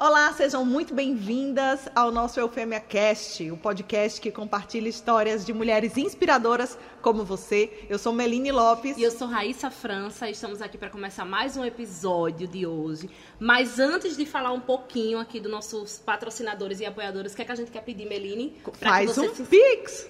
Olá, sejam muito bem-vindas ao nosso Eufêmia Cast, o podcast que compartilha histórias de mulheres inspiradoras como você. Eu sou Meline Lopes. E eu sou Raíssa França. Estamos aqui para começar mais um episódio de hoje. Mas antes de falar um pouquinho aqui dos nossos patrocinadores e apoiadores, o que, é que a gente quer pedir, Meline? Faz um se... Pix!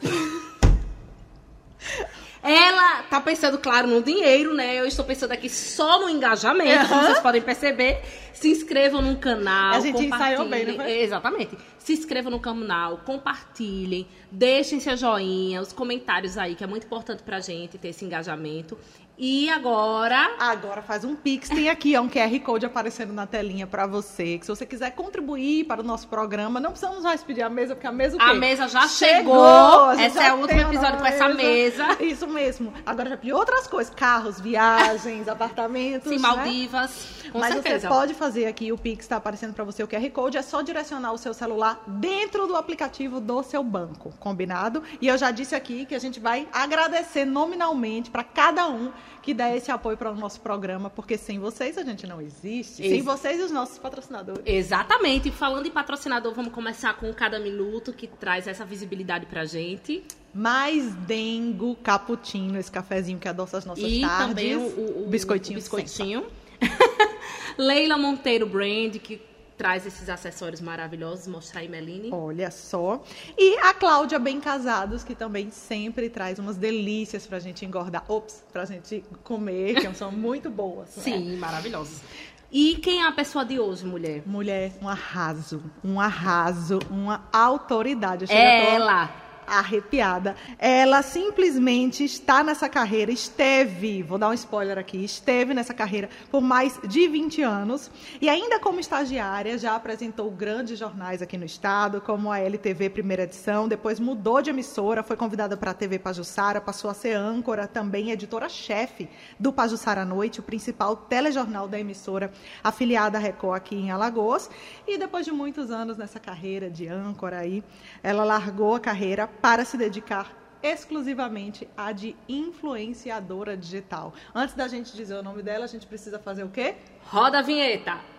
Ela tá pensando, claro, no dinheiro, né? Eu estou pensando aqui só no engajamento, uhum. como vocês podem perceber. Se inscrevam no canal. A gente ensaiou bem, foi? Exatamente. Se inscrevam no canal, compartilhem, deixem seu joinha, os comentários aí, que é muito importante pra gente ter esse engajamento. E agora. Agora faz um Pix. Tem aqui ó, um QR Code aparecendo na telinha para você. Que se você quiser contribuir para o nosso programa, não precisamos mais pedir a mesa, porque a mesa o quê? A mesa já chegou. chegou. Esse é o último episódio com essa mesa. Isso mesmo. Agora já pedi outras coisas: carros, viagens, apartamentos. Sim, né? Maldivas. Com Mas certeza. você pode fazer aqui, o Pix está aparecendo para você o QR Code, é só direcionar o seu celular dentro do aplicativo do seu banco, combinado? E eu já disse aqui que a gente vai agradecer nominalmente para cada um que dá esse apoio para o nosso programa, porque sem vocês a gente não existe. Ex sem vocês e os nossos patrocinadores. Exatamente. Falando em patrocinador, vamos começar com cada minuto que traz essa visibilidade pra gente. Mais dengo, cappuccino, esse cafezinho que adoça as nossas e tardes. E também o, o, o biscoitinho. O biscoitinho. Leila Monteiro Brand, que traz esses acessórios maravilhosos. Mostrar aí, Meline. Olha só. E a Cláudia Bem Casados, que também sempre traz umas delícias pra gente engordar. Ops, pra gente comer, que são muito boas. Né? Sim, maravilhosas. E quem é a pessoa de hoje, mulher? Mulher, um arraso, um arraso, uma autoridade. É ela arrepiada. Ela simplesmente está nessa carreira, esteve, vou dar um spoiler aqui, esteve nessa carreira por mais de 20 anos e ainda como estagiária já apresentou grandes jornais aqui no estado, como a LTV primeira edição, depois mudou de emissora, foi convidada para a TV Pajussara, passou a ser âncora, também editora-chefe do Pajussara à Noite, o principal telejornal da emissora afiliada à Record aqui em Alagoas, e depois de muitos anos nessa carreira de âncora aí, ela largou a carreira para se dedicar exclusivamente à de influenciadora digital. Antes da gente dizer o nome dela, a gente precisa fazer o quê? Roda a vinheta!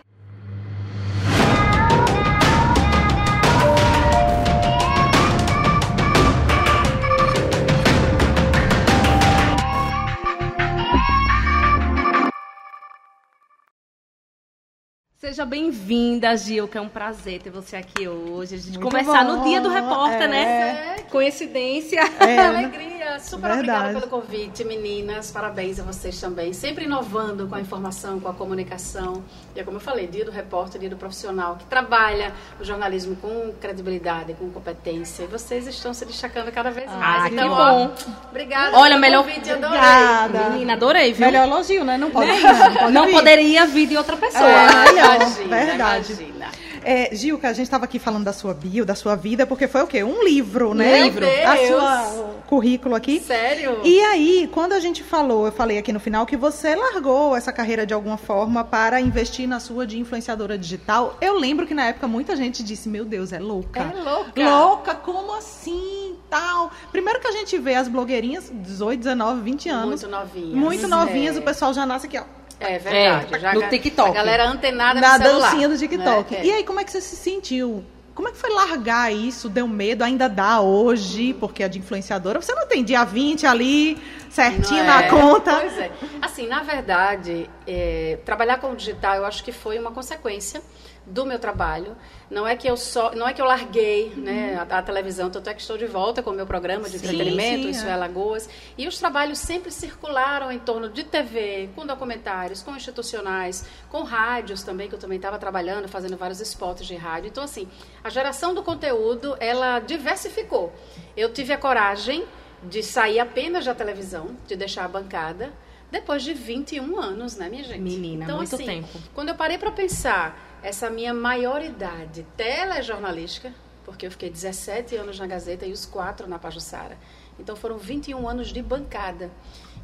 Seja bem-vinda, Gil, que é um prazer ter você aqui hoje. A gente Muito começar bom. no dia do repórter, né? é. né? Coincidência. É. Alegria. Super Verdade. obrigada pelo convite, meninas. Parabéns a vocês também. Sempre inovando com a informação, com a comunicação. E é como eu falei, dia do repórter, dia do profissional que trabalha o jornalismo com credibilidade, com competência. E vocês estão se destacando cada vez mais. Ah, então, que bom. Ó, obrigada Olha, melhor convite, adorei. Obrigada. Menina, adorei, viu? Melhor elogio, né? Não pode. Não, não, não poderia vir de outra pessoa. É, Imagina, verdade. Imagina. É, Gil, que a gente estava aqui falando da sua bio, da sua vida, porque foi o quê? Um livro, né? Um livro. A sua currículo aqui. Sério? E aí, quando a gente falou, eu falei aqui no final que você largou essa carreira de alguma forma para investir na sua de influenciadora digital. Eu lembro que na época muita gente disse: "Meu Deus, é louca". É louca. Louca, como assim? Tal. Primeiro que a gente vê as blogueirinhas 18, 19, 20 anos. Muito novinhas. Muito novinhas, é. o pessoal já nasce aqui, ó é verdade. É, já no TikTok. A galera antenada Na no celular. dancinha do TikTok. É, é. E aí, como é que você se sentiu? Como é que foi largar isso? Deu medo? Ainda dá hoje, porque é de influenciadora. Você não tem dia 20 ali, certinho na é? conta. Pois é. Assim, na verdade, é, trabalhar com o digital, eu acho que foi uma consequência do meu trabalho. Não é que eu só, não é que eu larguei, né, a, a, televisão, tanto é que estou de volta com o meu programa de sim, entretenimento, sim, Isso é. é Lagoas, e os trabalhos sempre circularam em torno de TV, com documentários, com institucionais, com rádios também, que eu também estava trabalhando, fazendo vários spots de rádio. Então assim, a geração do conteúdo, ela diversificou. Eu tive a coragem de sair apenas da televisão, de deixar a bancada, depois de 21 anos, né, minha gente? Menina, então, muito assim, tempo. Quando eu parei para pensar essa minha maioridade telejornalística, porque eu fiquei 17 anos na Gazeta e os quatro na Pajussara. Então foram 21 anos de bancada.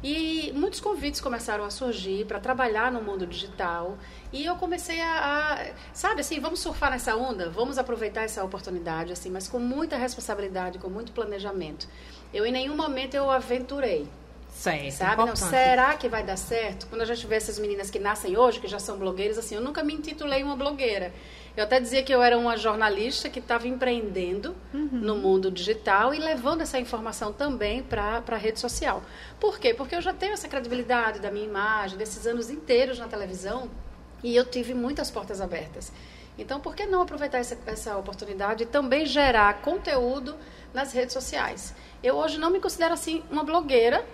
E muitos convites começaram a surgir para trabalhar no mundo digital. E eu comecei a, a, sabe assim, vamos surfar nessa onda, vamos aproveitar essa oportunidade, assim, mas com muita responsabilidade, com muito planejamento. Eu em nenhum momento eu aventurei. Certo, Sabe? Não, será que vai dar certo? Quando a gente vê essas meninas que nascem hoje, que já são blogueiras, assim, eu nunca me intitulei uma blogueira. Eu até dizia que eu era uma jornalista que estava empreendendo no mundo digital e levando essa informação também para a rede social. Por quê? Porque eu já tenho essa credibilidade da minha imagem, desses anos inteiros na televisão, e eu tive muitas portas abertas. Então, por que não aproveitar essa, essa oportunidade e também gerar conteúdo nas redes sociais? Eu hoje não me considero assim uma blogueira,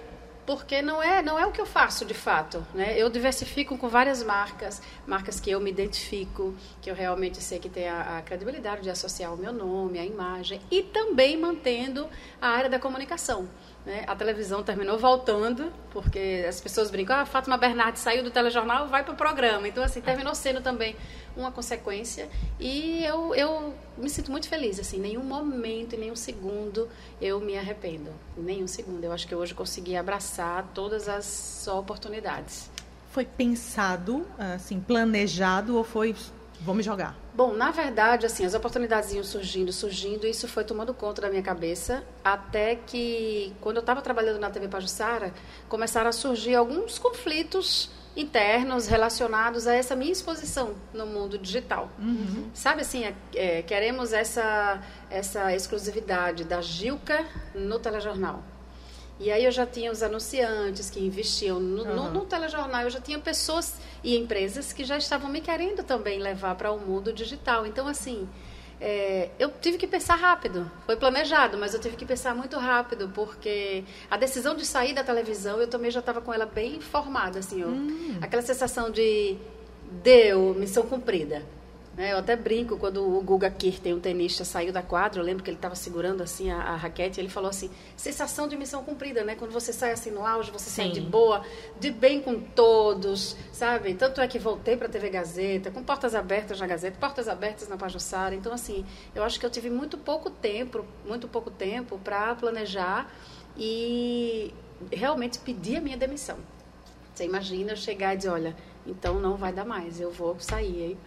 porque não é não é o que eu faço de fato né? Eu diversifico com várias marcas marcas que eu me identifico que eu realmente sei que tem a, a, credibilidade de associar o meu nome a imagem e também mantendo a área da comunicação né? a televisão terminou voltando porque as pessoas brincam ah Fátima Bernardes saiu do telejornal vai para o programa. Então assim terminou sendo também uma consequência. E eu, eu me sinto muito feliz assim nenhum momento nenhum segundo eu me arrependo nenhum segundo. Eu acho que hoje consegui abraçar todas as oportunidades. Foi pensado assim planejado ou foi vou me jogar Bom, na verdade, assim, as oportunidades iam surgindo, surgindo, e isso foi tomando conta da minha cabeça, até que, quando eu estava trabalhando na TV Pajussara, começaram a surgir alguns conflitos internos relacionados a essa minha exposição no mundo digital. Uhum. Sabe assim, é, é, queremos essa, essa exclusividade da Gilca no telejornal. E aí eu já tinha os anunciantes que investiam no, uhum. no, no, telejornal, eu já tinha pessoas e empresas que já estavam me querendo também levar para o mundo digital. Então, assim, é, eu tive que pensar rápido. Foi planejado, mas eu tive que pensar muito rápido, porque a decisão de sair da televisão, eu também já estava com ela bem formada, assim, ó, Hum. aquela sensação de deu, missão cumprida. É, eu até brinco quando o Guga Kirten, um tenista, saiu da quadra. Eu lembro que ele estava segurando assim a, a, raquete. Ele falou assim: sensação de missão cumprida, né? Quando você sai assim no auge, você Sim. sai de boa, de bem com todos, sabe? Tanto é que voltei para a TV Gazeta, com portas abertas na Gazeta, portas abertas na Pajussara. Então, assim, eu acho que eu tive muito pouco tempo, muito pouco tempo para planejar e realmente pedir a minha demissão. Você imagina eu chegar e dizer: olha, então não vai dar mais, eu vou sair. Hein?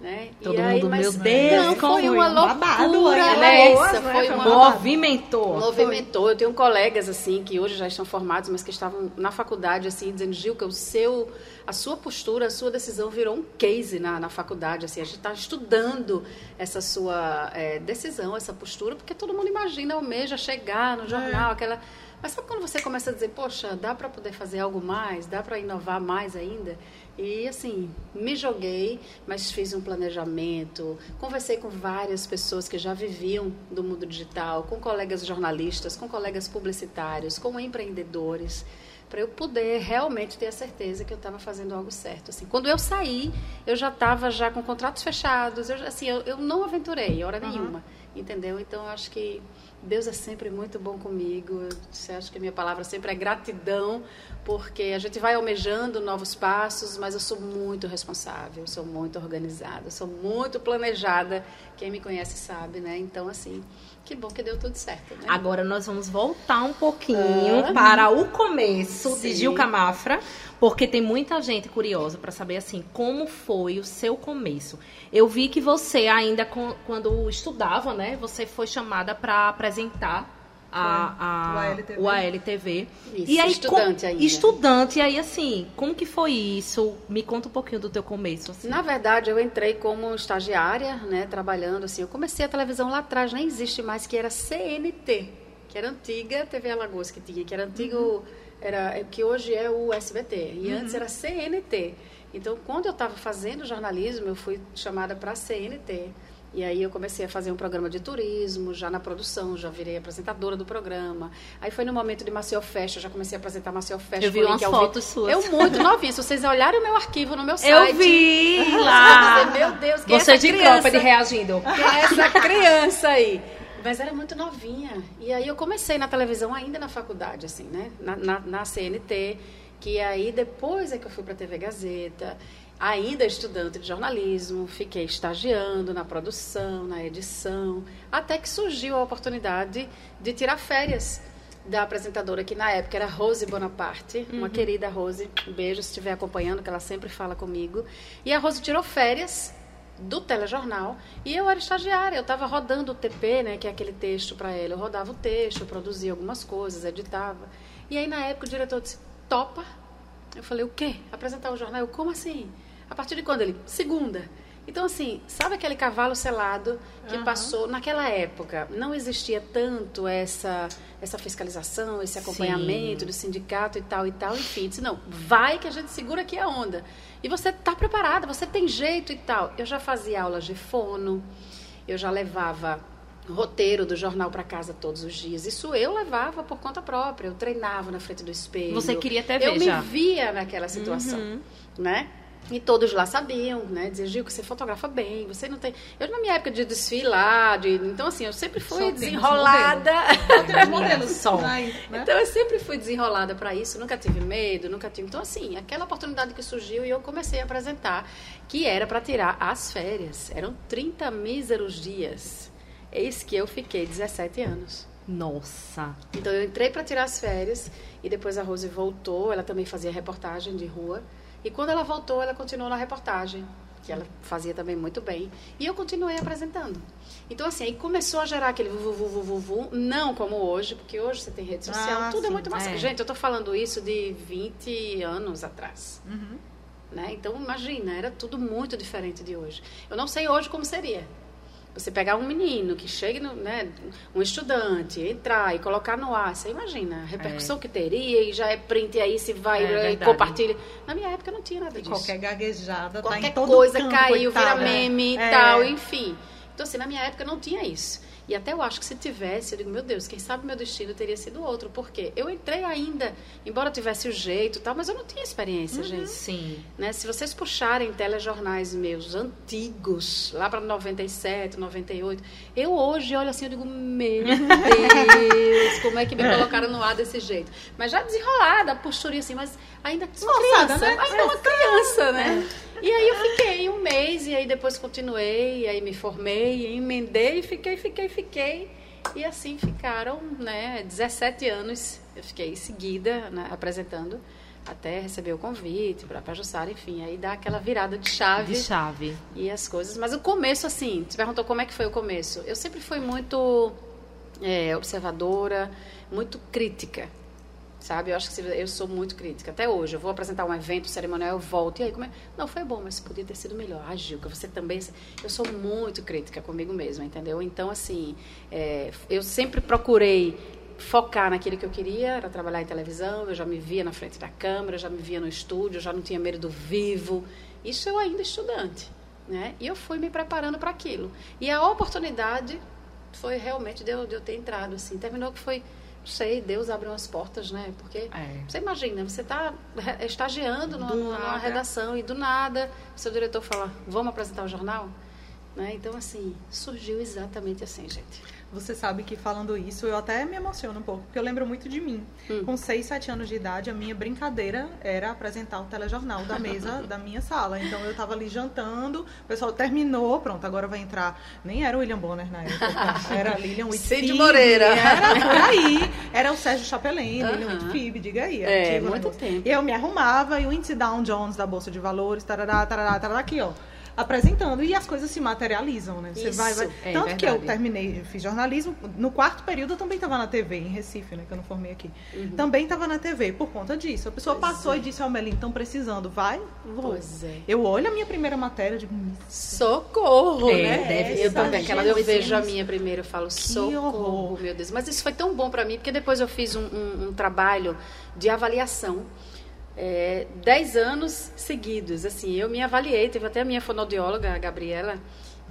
Né? Todo e mundo, aí, meu Deus, não, foi uma babado, loucura, né? Essa, Né? foi Foi uma Movimentou. movimentou. Eu tenho colegas assim que hoje já estão formados, mas que estavam na faculdade assim dizendo Gilca, o seu, a sua postura, a sua decisão virou um case na, na faculdade. Assim, a gente está estudando essa sua é, decisão, essa postura, porque todo mundo imagina almeja chegar no jornal, é. aquela mas sabe quando você começa a dizer, poxa, dá para poder fazer algo mais, dá para inovar mais ainda? E assim, me joguei, mas fiz um planejamento, conversei com várias pessoas que já viviam do mundo digital, com colegas jornalistas, com colegas publicitários, com empreendedores, para eu poder realmente ter a certeza que eu estava fazendo algo certo. Assim, quando eu saí, eu já estava já com contratos fechados, eu, assim, eu, eu não aventurei, hora uhum. nenhuma, entendeu? Então, acho que Deus é sempre muito bom comigo. Você acha que a minha palavra sempre é gratidão, porque a gente vai almejando novos passos, mas eu sou muito responsável, sou muito organizada, sou muito planejada. Quem me conhece sabe, né? Então, assim, que bom que deu tudo certo. Né? Agora nós vamos voltar um pouquinho ah. para o começo Sim. de Gilca Mafra, porque tem muita gente curiosa para saber assim como foi o seu começo. Eu vi que você ainda quando estudava, né, você foi chamada para apresentar a, a, o ALTV. O ALTV. Isso, e aí, estudante com, ainda. Estudante, e aí assim, como que foi isso? Me conta um pouquinho do teu começo. Assim. Na verdade, eu entrei como estagiária, né, trabalhando assim. Eu comecei a televisão lá atrás, nem existe mais, que era CNT, que era antiga TV Alagoas que tinha, que era antigo, uhum. era que hoje é o SBT, e uhum. antes era CNT. Então, quando eu estava fazendo jornalismo, eu fui chamada para CNT. E aí eu comecei a fazer um programa de turismo, já na produção, já virei apresentadora do programa. Aí foi no momento de Maceió Fest, eu já comecei a apresentar Maceió Fest. Eu vi umas fotos suas. Eu muito novinha, se vocês olharem o meu arquivo no meu site. Eu vi lá. Dizer, meu Deus, quem Você é essa de criança? cropped reagindo. Quem é essa criança aí? Mas era muito novinha. E aí eu comecei na televisão ainda na faculdade, assim, né? Na, na, na CNT, que aí depois é que eu fui para a TV Gazeta ainda estudante de jornalismo, fiquei estagiando na produção, na edição, até que surgiu a oportunidade de tirar férias da apresentadora que na época era Rose Bonaparte, uhum. uma querida Rose, um beijo se estiver acompanhando, que ela sempre fala comigo. E a Rose tirou férias do telejornal e eu era estagiária, eu estava rodando o TP, né, que é aquele texto para ela. Eu rodava o texto, produzia algumas coisas, editava. E aí, na época, o diretor disse, topa? Eu falei, o quê? Apresentar o jornal? Eu, como assim? A partir de quando? Ele, segunda. Então, assim, sabe aquele cavalo selado que uhum. passou naquela época? Não existia tanto essa, essa fiscalização, esse acompanhamento Sim. do sindicato e tal e tal. Enfim, disse, não, vai que a gente segura aqui a onda. E você está preparada, você tem jeito e tal. Eu já fazia aulas de fono, eu já levava roteiro do jornal para casa todos os dias. Isso eu levava por conta própria. Eu treinava na frente do espelho. Você queria até ver Eu já. me via naquela situação, uhum. né? E todos lá sabiam, né? Diziam, Gil, que você fotografa bem, você não tem... Eu, na minha época de desfilar, de... então, assim, eu sempre fui Só desenrolada. Modelos só. Né? Então, eu sempre fui desenrolada para isso, nunca tive medo, nunca tive... Então, assim, aquela oportunidade que surgiu e eu comecei a apresentar, que era para tirar as férias. Eram 30 míseros dias. Eis que eu fiquei 17 anos. Nossa! Então, eu entrei para tirar as férias e depois a Rose voltou, ela também fazia reportagem de rua. E quando ela voltou, ela continuou na reportagem, que ela fazia também muito bem. E eu continuei apresentando. Então, assim, aí começou a gerar aquele vuvuvuvuvu, não como hoje, porque hoje você tem rede social, ah, tudo é sim, é muito mais. É. Gente, eu estou falando isso de 20 anos atrás. Uhum. Né? Então, imagina, era tudo muito diferente de hoje. Eu não sei hoje como seria. Você pegar um menino que chegue, no, né, um estudante, entrar e colocar no ar, você imagina a repercussão é. que teria e já é print aí, se vai é, e compartilha. Na minha época não tinha nada disso. Qualquer gaguejada, qualquer tá em todo coisa caiu, coitada. vira meme e é. tal, enfim. Então, assim, na minha época não tinha isso. E até eu acho que se tivesse, eu digo, meu Deus, quem sabe meu destino teria sido outro. Porque eu entrei ainda, embora tivesse o jeito e tal, mas eu não tinha experiência, uhum. gente. Sim. Né? Se vocês puxarem telejornais meus antigos, lá para 97, 98, eu hoje olho assim, eu digo, meu Deus, como é que me colocaram no ar desse jeito? Mas já desenrolada, a posturinha assim, mas ainda uma criança, né? ainda uma criança, né? E aí eu fiquei um mês, e aí depois continuei, e aí me formei, emendei, fiquei, fiquei, fiquei. E assim ficaram, né, 17 anos, eu fiquei seguida né, apresentando, até receber o convite para Pajussara, enfim, aí dá aquela virada de chave. De chave. E as coisas. Mas o começo, assim, você perguntou como é que foi o começo. Eu sempre fui muito é, observadora, muito crítica sabe? Eu acho que eu sou muito crítica. Até hoje, eu vou apresentar um evento cerimonial, eu volto. E aí, como é? Não, foi bom, mas podia ter sido melhor. Ah, Gilca, você também... Eu sou muito crítica comigo mesma, entendeu? Então, assim, é, eu sempre procurei focar naquilo que eu queria, era trabalhar em televisão, eu já me via na frente da câmera, já me via no estúdio, já não tinha medo do vivo. Isso eu ainda estudante, né? E eu fui me preparando para aquilo. E a oportunidade foi realmente de eu, de eu ter entrado, assim. Terminou que foi sei, Deus abre umas portas, né? Porque é. você imagina, você está estagiando numa, numa, redação e do nada seu diretor fala, vamos apresentar o jornal? Né? Então, assim, surgiu exatamente assim, gente. Você sabe que falando isso, eu até me emociono um pouco, porque eu lembro muito de mim. Hum. Com 6, 7 anos de idade, a minha brincadeira era apresentar o telejornal da mesa da minha sala. Então eu estava ali jantando, o pessoal terminou, pronto, agora vai entrar. Nem era o William Bonner na época, era Lilian Whitfield. Cid Moreira. Era por aí. Era o Sérgio Chapelin, uh -huh. Lilian Whitfield, diga aí. É, muito tempo. E eu me arrumava e o Índice Down Jones da Bolsa de Valores, tarará, tarará, tarará, aqui, ó apresentando e as coisas se materializam, né? Você Isso, vai, vai... É Tanto verdade. que eu terminei, fiz jornalismo, no quarto período eu também estava na TV, em Recife, né? Que eu não formei aqui. Uhum. Também estava na TV, por conta disso. A pessoa pois passou é. e disse, ó, oh, Melim, estão precisando, vai, vou. Pois é. Eu olho a minha primeira matéria e digo, socorro, é, né? Deve eu também, aquela eu vejo a minha primeira, eu falo, socorro, horror. meu Deus. Mas isso foi tão bom para mim, porque depois eu fiz um, um, um trabalho de avaliação é, dez anos seguidos. Assim, eu me avaliei, teve até a minha fonoaudióloga, a Gabriela,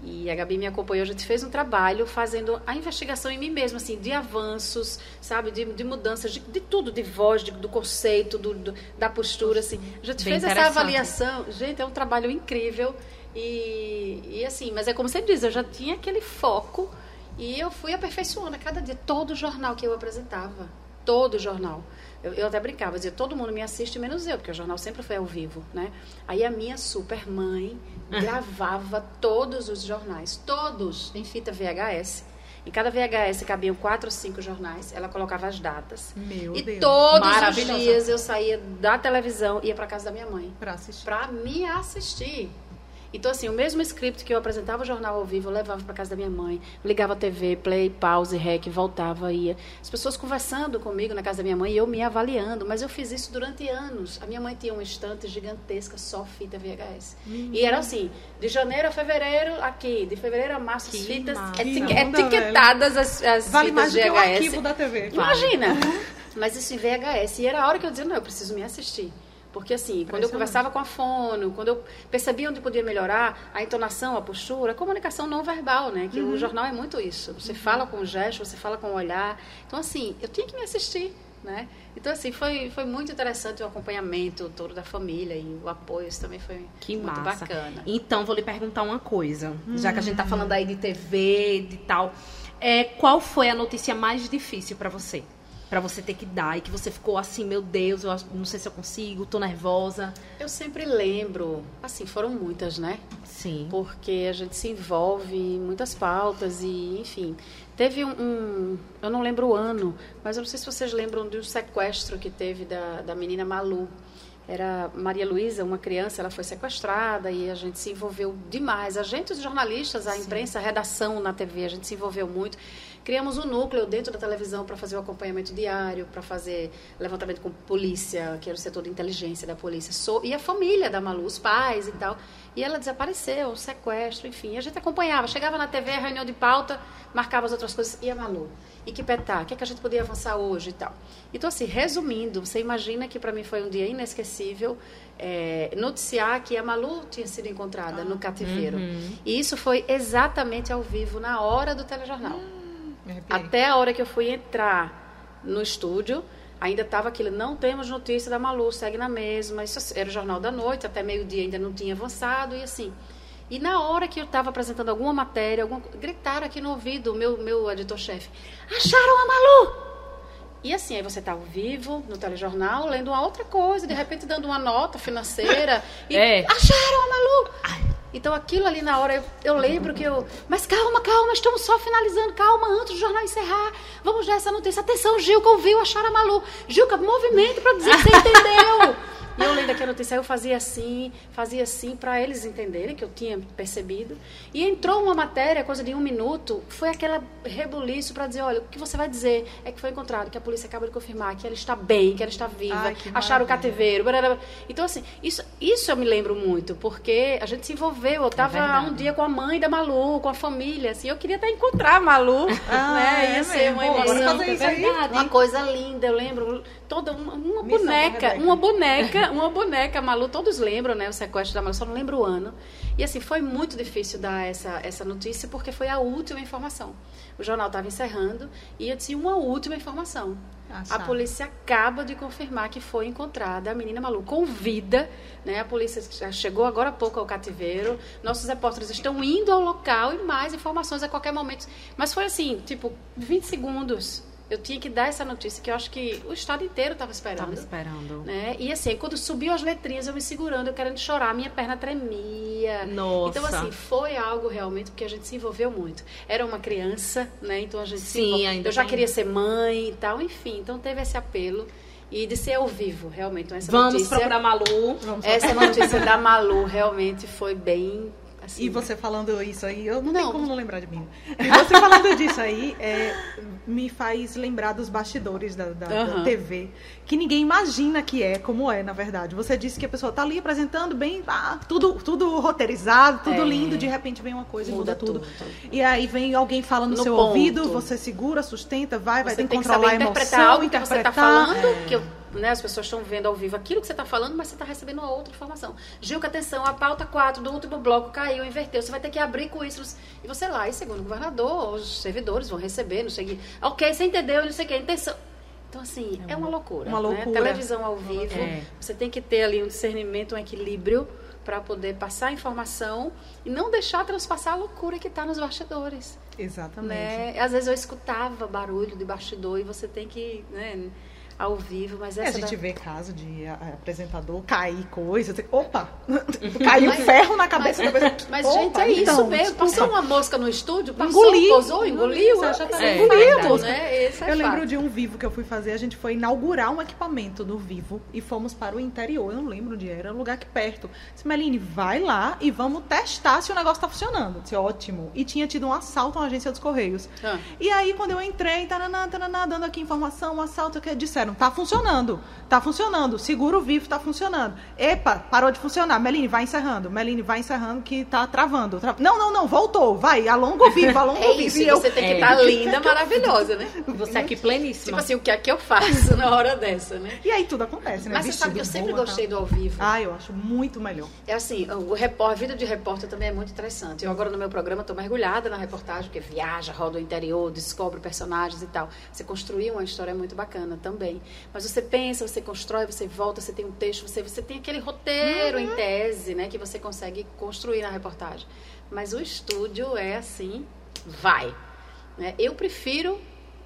e a Gabi me acompanhou, a gente fez um trabalho fazendo a investigação em mim mesma, assim, de avanços, sabe, de, de mudanças, de, de, tudo, de voz, de, do conceito, do, do, da postura, assim. A gente Bem fez essa avaliação, gente, é um trabalho incrível e, e assim, mas é como você diz, eu já tinha aquele foco e eu fui aperfeiçoando a cada dia, todo jornal que eu apresentava, todo jornal. Eu, eu até brincava, dizia, todo mundo me assiste, menos eu, porque o jornal sempre foi ao vivo, né? Aí a minha super mãe gravava todos os jornais, todos, em fita VHS. Em cada VHS cabiam quatro ou cinco jornais. Ela colocava as datas. Meu e Deus. todos os dias eu saía da televisão e ia para casa da minha mãe. Para assistir. Para me assistir. Então, assim, o mesmo script que eu apresentava o jornal ao vivo, eu levava para casa da minha mãe, ligava a TV, play, pause, rec, voltava, ia. As pessoas conversando comigo na casa da minha mãe e eu me avaliando, mas eu fiz isso durante anos. A minha mãe tinha uma estante gigantesca, só fita VHS. Uhum. E era assim, de janeiro a fevereiro, aqui, de fevereiro a março, as fitas etique etiquetadas as, as vale fitas mais VHS. Que o arquivo da TV. Imagina! Mas isso em VHS. E era a hora que eu dizia, não, eu preciso me assistir. Porque, assim, quando eu conversava com a fono, quando eu percebia onde podia melhorar, a entonação, a postura, a comunicação não verbal, né? Que uhum. o jornal é muito isso. Você uhum. fala com o gesto, você fala com o olhar. Então, assim, eu tinha que me assistir, né? Então, assim, foi, foi muito interessante o acompanhamento todo da família e o apoio, isso também foi que muito massa. bacana. Então, vou lhe perguntar uma coisa, já que a gente está falando aí de TV, de tal. É, qual foi a notícia mais difícil para você? Para você ter que dar e que você ficou assim, meu Deus, eu não sei se eu consigo, tô nervosa? Eu sempre lembro, assim, foram muitas, né? Sim. Porque a gente se envolve em muitas pautas e, enfim, teve um, um eu não lembro o ano, mas eu não sei se vocês lembram de um sequestro que teve da, da menina Malu. Era Maria Luísa, uma criança, ela foi sequestrada e a gente se envolveu demais. A gente, os jornalistas, a imprensa, a redação na TV, a gente se envolveu muito. Criamos um núcleo dentro da televisão para fazer o acompanhamento diário, para fazer levantamento com polícia, que era o setor de inteligência da polícia, e a família da Malu, os pais e tal. E ela desapareceu, sequestro, enfim. A gente acompanhava, chegava na TV, reunião de pauta, marcava as outras coisas, e a Malu? E que petar? O que, é que a gente podia avançar hoje e tal? Então, assim, resumindo, você imagina que para mim foi um dia inesquecível é, noticiar que a Malu tinha sido encontrada ah, no cativeiro. Uhum. E isso foi exatamente ao vivo, na hora do telejornal. Uhum. Até a hora que eu fui entrar no estúdio, ainda estava aquilo, não temos notícia da Malu, segue na mesma. Isso era o Jornal da Noite, até meio-dia ainda não tinha avançado, e assim. E na hora que eu estava apresentando alguma matéria, alguma, gritaram aqui no ouvido, meu, meu editor-chefe, acharam a Malu! E assim, aí você está ao vivo, no telejornal, lendo uma outra coisa, de repente dando uma nota financeira, e é. acharam a Malu! Ai. Então aquilo ali na hora, eu, eu, lembro que eu. Mas calma, calma, estamos só finalizando, calma, antes do jornal encerrar. Vamos dar essa notícia. Atenção, Gilca ouviu a Chara Malu. Gilca, movimento para dizer que você entendeu. E eu lendo aqui a notícia, eu fazia assim, fazia assim, para eles entenderem que eu tinha percebido. E entrou uma matéria, coisa de um minuto, foi aquela rebuliço para dizer: olha, o que você vai dizer é que foi encontrado, que a polícia acaba de confirmar que ela está bem, que ela está viva, Ai, acharam o cativeiro. Blá, Então, assim, isso, isso eu me lembro muito, porque a gente se envolveu. Eu estava é um dia com a mãe da Malu, com a família, assim, eu queria até encontrar a Malu. Ah, né? Ia é ser uma emoção. Uma coisa linda, eu lembro. Toda uma, uma boneca, uma boneca uma boneca, Malu, todos lembram, né? O sequestro da Malu, só não lembro o ano. E assim, foi muito difícil dar essa, essa notícia porque foi a última informação. O jornal estava encerrando e eu tinha uma última informação. Ah, a polícia acaba de confirmar que foi encontrada a menina Malu com vida. Né? A polícia já chegou agora há pouco ao cativeiro. Nossos repórteres estão indo ao local e mais informações a qualquer momento. Mas foi assim, tipo, 20 segundos eu tinha que dar essa notícia que eu acho que o estado inteiro estava esperando. Estava esperando. Né? E assim, quando subiu as letrinhas, eu me segurando, eu querendo chorar, minha perna tremia. Nossa. Então, assim, foi algo realmente porque a gente se envolveu muito. Era uma criança, né? Então a gente Sim, ainda Eu já queria ser mãe e tal, enfim. Então teve esse apelo. E de ser ao vivo, realmente. Então, essa Vamos notícia, procurar Malu. Vamos essa notícia da Malu realmente foi bem Assim, e você falando isso aí, eu não, não. tenho como não lembrar de mim. E você falando disso aí, é, me faz lembrar dos bastidores da, da, uhum. da, TV, que ninguém imagina que é, como é, na verdade. Você disse que a pessoa tá ali apresentando bem, ah, tudo, tudo roteirizado, tudo é. lindo, de repente vem uma coisa muda e muda tudo. tudo. E aí vem alguém falando no, no seu ponto. ouvido, você segura, sustenta, vai, vai, tem que controlar a emoção, interpretar, algo interpretar. Que você tá falando, é. que eu né, as pessoas estão vendo ao vivo aquilo que você está falando, mas você está recebendo uma outra informação. Gilca, atenção, a pauta 4 do último bloco caiu, inverteu. Você vai ter que abrir com isso. E você lá, e segundo o governador, os servidores vão receber, não sei o Ok, você entendeu, não sei o que, intenção. Então, assim, é, é uma loucura. Uma loucura. Né? Televisão ao vivo, é. você tem que ter ali um discernimento, um equilíbrio para poder passar a informação e não deixar transpassar a loucura que está nos bastidores. Exatamente. Né? Às vezes eu escutava barulho de bastidor e você tem que né, ao vivo, mas É, essa a gente da- vê caso de a- a apresentador cair coisas. Opa! Caiu ferro na cabeça da pessoa. Mas, Opa, gente, é então, isso mesmo. Passou uma mosca no estúdio, passou, engoliu. Isso, já tá É, engoliu, né? Esse é Eu lembro de um vivo que eu fui fazer, a gente foi inaugurar um equipamento do Vivo e fomos para o interior, eu não lembro onde era, um lugar aqui perto. Disse, Meline, vai lá e vamos testar se o negócio tá funcionando. Disse, ótimo. E tinha tido um assalto na agência dos Correios. Ah. E aí, quando eu entrei, taraná, taraná, dando aqui informação, um assalto, que disseram, tá funcionando, tá funcionando, seguro vivo tá funcionando. Epa, parou de funcionar. Meline, vai encerrando. Meline, vai encerrando que tá travando. Tra- Não, não, não, voltou, vai, alonga o vivo, alonga É o vivo. isso, E e eu, você tem que É. estar linda, maravilhosa, né? Você aqui pleníssima. Tipo assim, o que é que eu faço na hora dessa, né? E aí tudo acontece, né? Mas você sabe que eu Vestido sempre boa, gostei tá? do ao vivo. Ah, eu acho muito melhor. É assim, o repórter, a vida de repórter também é muito interessante. Eu agora no meu programa estou mergulhada na reportagem, porque viaja, roda o interior, descobre personagens e tal. Você construir uma história é muito bacana também. Mas você pensa, você constrói, você volta, você tem um texto, você, você tem aquele roteiro em tese, né, que você consegue construir na reportagem. Mas o estúdio é assim, vai. né? Eu prefiro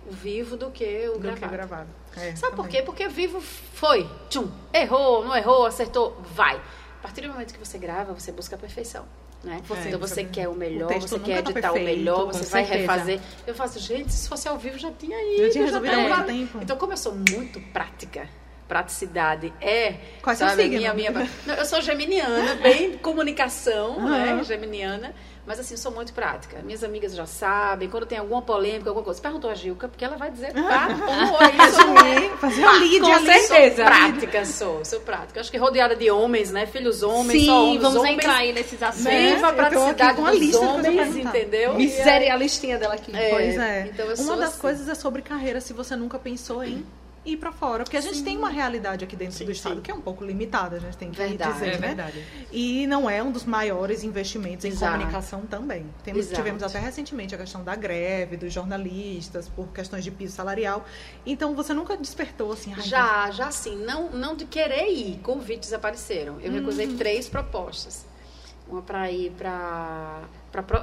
o vivo do que o Do gravado. que gravado. É, Sabe por também. quê? Porque vivo foi, tchum, errou, não errou, acertou, vai. A partir do momento que você grava, você busca a perfeição. Né? Você- então você quer o melhor, o você quer tá editar o perfeito, melhor, com você vai certeza. refazer. Eu faço, gente, se fosse ao vivo já tinha ido. Já tinha já resolvido há tava- muito tempo. Então, como eu sou muito prática, praticidade é. Qual é sabe, minha, minha... Não, eu sou geminiana, bem comunicação, né? Aham. Geminiana. Mas assim, sou muito prática. Minhas amigas já sabem, quando tem alguma polêmica, alguma coisa. Perguntou a Gilca, porque ela vai dizer pá, pô, isso não é. Fazer a lead com ali. certeza. Sou prática, sou, sou prática. Acho que rodeada de homens, né? Filhos homens, Sim, só homens, vamos homens. entrar aí nesses assuntos. Né? Viva a praticidade com a lista homens, entendeu? Miséria, a listinha dela aqui. É, Pois é. então eu sou uma das assim. coisas é sobre carreira, se você nunca pensou em ir pra fora. Porque a gente tem uma realidade aqui dentro Sim, do estado sim. que é um pouco limitada, a gente tem que Verdade, dizer, é né? verdade. E não é um dos maiores investimentos em Exato. comunicação também. Temos, tivemos até recentemente a questão da greve, dos jornalistas, por questões de piso salarial. Então você nunca despertou assim, Já, já assim, não, não de querer ir, convites apareceram. Eu recusei três propostas. Uma para ir para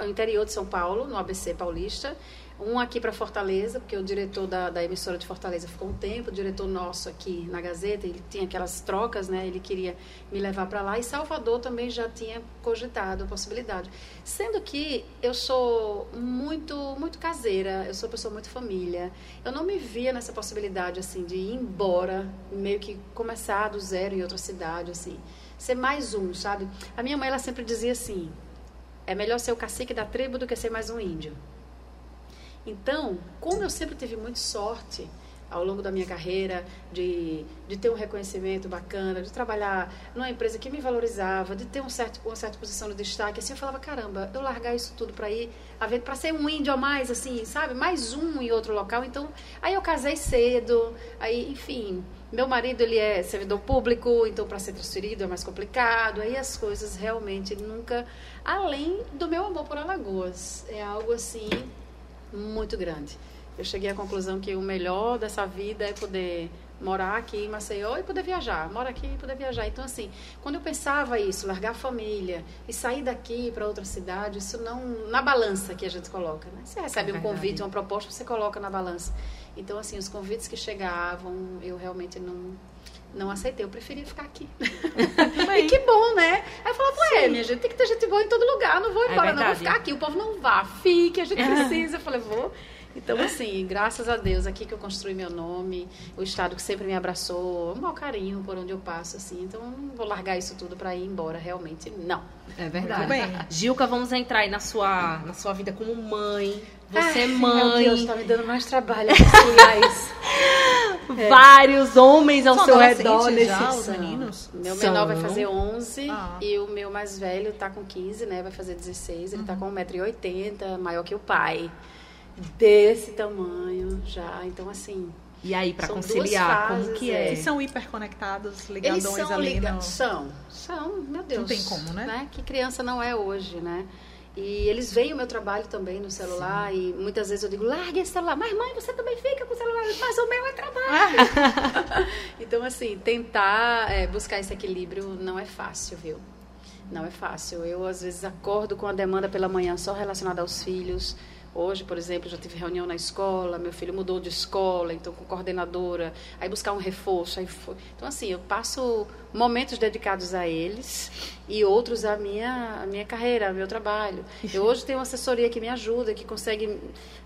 o interior de São Paulo, no ABC Paulista. Um aqui para Fortaleza, porque o diretor da, da emissora de Fortaleza ficou um tempo, o diretor nosso aqui na Gazeta, ele tinha aquelas trocas, né? Ele queria me levar para lá. E Salvador também já tinha cogitado a possibilidade. Sendo que eu sou muito, muito caseira, eu sou pessoa muito família. Eu não me via nessa possibilidade, assim, de ir embora, meio que começar do zero em outra cidade, assim. Ser mais um, sabe? A minha mãe, ela sempre dizia assim, é melhor ser o cacique da tribo do que ser mais um índio. Então, como eu sempre tive muita sorte ao longo da minha carreira de, de ter um reconhecimento bacana, de trabalhar numa empresa que me valorizava, de ter um certo, uma certa posição de destaque, assim, eu falava, caramba, eu largar isso tudo para ir, para ser um índio a mais, assim, sabe? Mais um em outro local. Então, aí eu casei cedo, aí, enfim, meu marido, ele é servidor público, então para ser transferido é mais complicado. Aí as coisas realmente nunca... Além do meu amor por Alagoas. É algo, assim, muito grande. Eu cheguei à conclusão que o melhor dessa vida é poder morar aqui em Maceió e poder viajar. Morar aqui e poder viajar. Então, assim, quando eu pensava isso, largar a família e sair daqui para outra cidade, isso não... Na balança que a gente coloca, né? Você recebe É um convite, uma proposta, você coloca na balança. Então, assim, os convites que chegavam, eu realmente não... Não aceitei, eu preferia ficar aqui. e que bom, né? Aí eu falava, ué, minha gente, tem que ter gente boa em todo lugar, não vou É embora, não vou ficar aqui. O povo não vá, fique, a gente precisa. Eu falei, vou. Então, assim, graças a Deus, aqui que eu construí meu nome, o Estado que sempre me abraçou, um mau carinho por onde eu passo, assim. Então, eu não vou largar isso tudo para ir embora, realmente, não. É verdade. Muito bem. Gilca, vamos entrar aí na sua, na sua vida como mãe. Você é Ai, mãe. Meu Deus, tá me dando mais trabalho. Aliás, Vários homens ao São seu redor já, nesse os meninos? meu São. menor vai fazer 11 Ah. e o meu mais velho tá com 15, né? Vai fazer 16. Ele tá com 1,80m, maior que o pai. Desse tamanho já. Então, assim, E aí, duas conciliar, como fases, que é. é? Eles são hiperconectados, Eles ligadões são ali liga... no... São, são, meu Deus. tem como, né? Que criança não é hoje, né? E eles veem o meu trabalho também no celular e muitas vezes eu digo, largue esse celular. Mas mãe, você também fica com o celular. Mas o meu é trabalho. então, assim, tentar é, buscar esse equilíbrio não é fácil, viu? Não é fácil. Eu, às vezes, acordo com a demanda pela manhã só relacionada aos filhos. Hoje, por exemplo, já tive reunião na escola, meu filho mudou de escola, então com coordenadora, aí buscar um reforço, aí foi. Então assim, eu passo momentos dedicados a eles e outros à minha, à minha carreira, ao meu trabalho. Eu hoje tenho uma assessoria que me ajuda, que consegue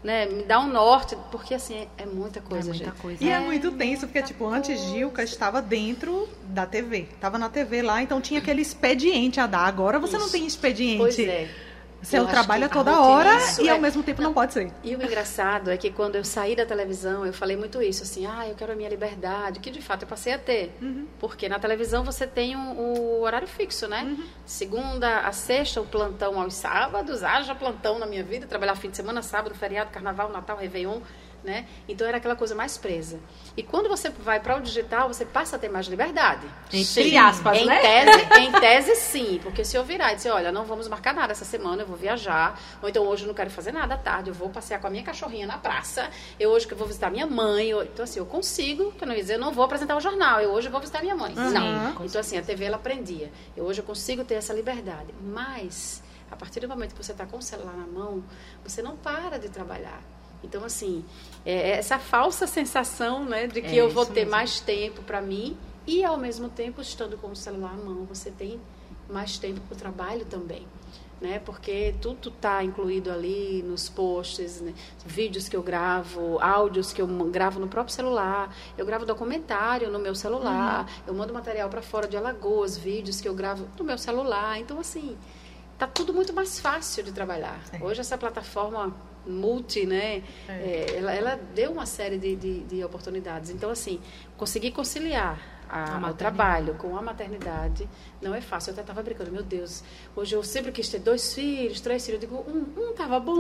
né, me dar um norte, porque assim, é, é muita coisa, é muita gente. coisa. E é muito tenso, porque, tipo, antes Gilca estava dentro da TV. Estava na TV lá, então tinha aquele expediente a dar. Agora você não Isso. tem expediente. Pois é. Você Eu acho trabalha que a toda hora Isso e é. ao mesmo tempo não pode ser. E o engraçado é que quando eu saí da televisão, eu falei muito isso, assim, ah, eu quero a minha liberdade, que de fato eu passei a ter. Porque na televisão você tem um- o horário fixo, né? Segunda a sexta, o plantão aos sábados, haja plantão na minha vida, trabalhar fim de semana, sábado, feriado, carnaval, Natal, Réveillon, né? Então era aquela coisa mais presa. E quando você vai para o digital, você passa a ter mais liberdade. Entre Sim. aspas, em né? Tese, em tese, sim. Porque se eu virar e dizer, olha, não vamos marcar nada essa semana, eu vou viajar. Ou então hoje eu não quero fazer nada à tarde, eu vou passear com a minha cachorrinha na praça. Eu hoje que vou visitar minha mãe. eu- Então, assim, eu consigo, que eu não ia dizer, eu não vou apresentar o jornal, eu hoje vou visitar minha mãe. Uhum. Não. Então, assim, a TV ela prendia. Eu hoje eu consigo ter essa liberdade. Mas, a partir do momento que você está com o celular na mão, você não para de trabalhar. Então, assim, é essa falsa sensação, né, de que É, eu vou ter mesmo. mais tempo para mim e, ao mesmo tempo, estando com o celular na mão, você tem mais tempo para o trabalho também. Né? Porque tudo está incluído ali nos posts, né? vídeos que eu gravo, áudios que eu gravo no próprio celular, eu gravo documentário no meu celular, eu mando material para fora de Alagoas, vídeos que eu gravo no meu celular. Então, assim, tá tudo muito mais fácil de trabalhar. É. Hoje essa plataforma multi, né, é, ela, ela deu uma série de, de, de oportunidades. Então, assim, conseguir conciliar A a, o trabalho com a maternidade não é fácil. Eu até estava brincando, meu Deus, hoje eu sempre quis ter dois filhos, três filhos. Eu digo, um, um tava bom,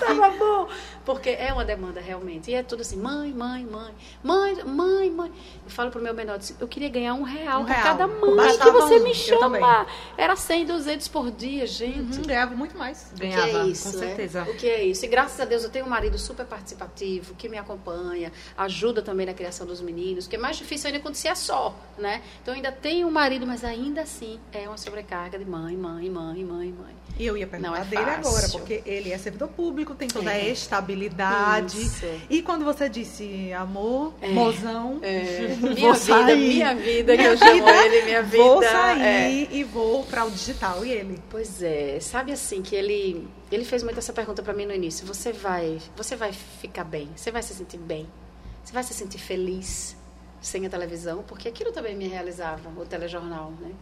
tava bom. Porque é uma demanda realmente. E é tudo assim, mãe, mãe, mãe, mãe, mãe, mãe. Eu falo pro meu menor, eu queria ganhar um real Um por real. cada mãe Bastava que você um. me chama. Era 100, 200 por dia, gente. Uhum, ganhava muito mais. O que Ganhava, é isso, com né? certeza. O que é isso? E graças a Deus eu tenho um marido super participativo, que me acompanha, ajuda também na criação dos meninos, que é mais difícil ainda quando se é só, né? Então ainda tenho um marido, mas ainda assim é uma sobrecarga de mãe, mãe, mãe, mãe, mãe. E eu ia perguntar é dele fácil. agora, porque ele é servidor público, tem toda a É. estabilidade. Isso. E quando você disse amor, É. mozão, É, minha vida, minha vida, que eu chamo ele, minha vida. Vou é. sair e vou para o digital. E ele? Pois é, sabe assim que ele ele fez muito essa pergunta para mim no início. Você vai, você vai ficar bem? Você vai se sentir bem? Você vai se sentir feliz sem a televisão? Porque aquilo também me realizava, o telejornal, né?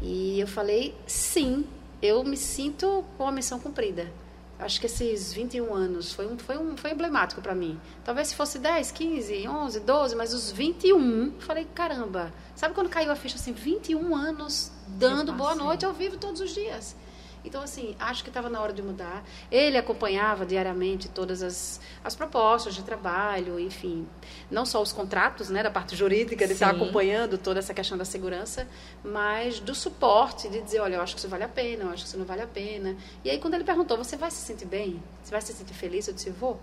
E eu falei, sim, eu me sinto com a missão cumprida. Acho que esses 21 anos foi, um, foi, um, foi emblemático para mim. Talvez se fosse 10, 15, 11, 12, mas os 21, eu falei, caramba. Sabe quando caiu a ficha assim, 21 anos dando boa noite ao vivo todos os dias. Então, assim, acho que estava na hora de mudar. Ele acompanhava diariamente todas as, as propostas de trabalho, enfim. Não só os contratos, né, da parte jurídica, estar Sim. acompanhando toda essa questão da segurança, mas do suporte, de dizer, olha, eu acho que isso vale a pena, eu acho que isso não vale a pena. E aí, quando ele perguntou, você vai se sentir bem? Você vai se sentir feliz? Eu disse, vou.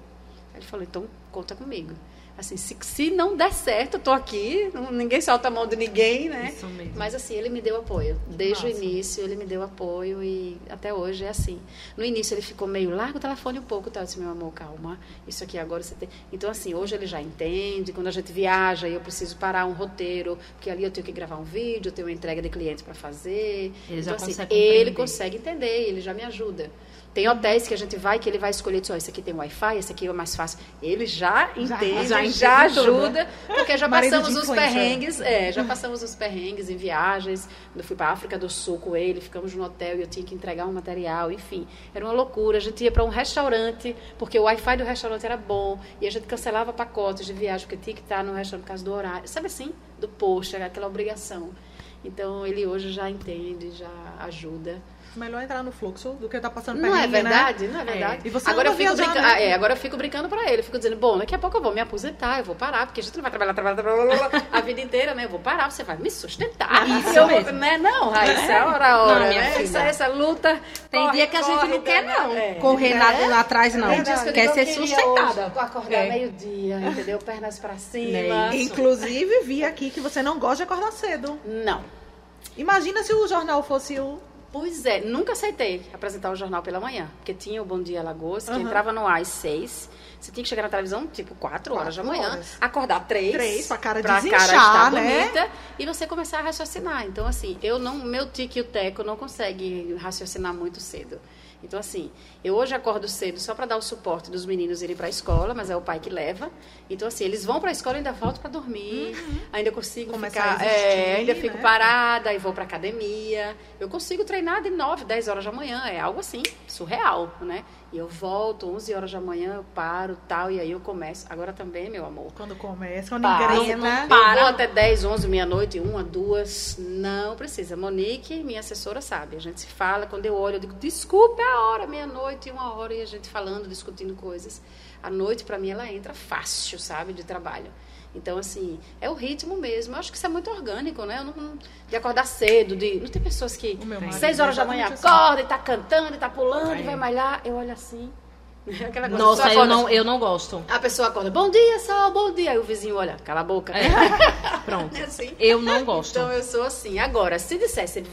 Ele falou, então, conta comigo. Assim, se, se não der certo, eu tô aqui, não- ninguém solta a mão de ninguém, né? Isso mesmo. Mas assim, ele me deu apoio. Desde massa. o início, ele me deu apoio e até hoje é assim. No início ele ficou meio, larga o telefone um pouco, tá? Eu disse, meu amor, calma. Isso aqui agora você tem. Então, assim, hoje ele já entende. Quando a gente viaja e eu preciso parar um roteiro, porque ali eu tenho que gravar um vídeo, eu tenho uma entrega de cliente para fazer. Ele então, já assim, consegue ele compreender. consegue entender, ele já me ajuda. Tem hotéis que a gente vai que ele vai escolher, diz, ó, esse aqui tem Wi-Fi, esse aqui é mais fácil. Ele já entende, já já, entende tudo, ajuda, porque já passamos os perrengues, é, já passamos os perrengues em viagens. Quando eu fui para África do Sul com ele, ficamos no hotel e eu tinha que entregar um material, enfim, era uma loucura. A gente ia para um restaurante, porque o Wi-Fi do restaurante era bom, e a gente cancelava pacotes de viagem, porque tinha que estar no restaurante por causa do horário, sabe assim? Do post, aquela obrigação. Então ele hoje já entende, já ajuda. Melhor entrar no fluxo do que estar passando Não é né? verdade, não é verdade. E você agora eu fico viajando, brincando, né? é, agora eu fico brincando pra ele, eu fico dizendo, bom, daqui a pouco eu vou me aposentar, eu vou parar, porque a gente não vai trabalhar, trabalhar, trabalhar, trabalhar a vida inteira, né? Eu vou parar, você vai me sustentar. Isso eu, mesmo. Né? Não, Raíssa, é hora a hora, Não, né? Essa, essa luta. Tem corre, dia que a gente corre, não quer, né? não. É. Correr Né? lá atrás, não. Dias que eu Quer ser sustentada. hoje acordar É. meio-dia, entendeu? Pernas pra cima. Né? Inclusive, vi aqui que você não gosta de acordar cedo. Não. Imagina se o jornal fosse o Pois é, nunca aceitei apresentar o jornal pela manhã, porque tinha o Bom Dia Alagoas, que Aham. entrava no ar às seis. Você tinha que chegar na televisão, tipo, quatro horas da Quatro manhã, horas. acordar três. Três, pra cara pra desinchar, estar né? bonita, e você começar a raciocinar. Então, assim, eu não, meu tique e o teco não consegue raciocinar muito cedo. Então, assim, eu hoje acordo cedo só para dar o suporte dos meninos irem para a escola, mas é o pai que leva. Então, assim, eles vão para a escola e ainda volto para dormir. Ainda consigo Começar ficar. a existir, é, ainda fico né? parada e vou para academia. Eu consigo treinar de 9, 10 horas da manhã. É algo assim, surreal, né? E eu volto, 11 horas da manhã, eu paro tal, e aí eu começo. Agora também, meu amor. Quando começa, quando Para. engrena. Vou até 10, 11, meia-noite, uma, duas. Não precisa. Monique, minha assessora, sabe. A gente se fala. Quando eu olho, eu digo, desculpe a hora, meia-noite, uma hora, e a gente falando, discutindo coisas. A noite, para mim, ela entra fácil, sabe, de trabalho. Então, assim, é o ritmo mesmo. Eu acho que isso é muito orgânico, né? Eu não, de acordar cedo, de. Não tem pessoas que seis horas é da manhã assim. acorda e tá cantando e tá pulando e É. vai malhar. Eu olho assim. Aquela coisa, Nossa, eu acorda- não, eu não gosto. A pessoa acorda, bom dia, sol, bom dia. Aí o vizinho olha, cala a boca. Pronto. É assim. Eu não gosto. Então eu sou assim. Agora, se dissesse,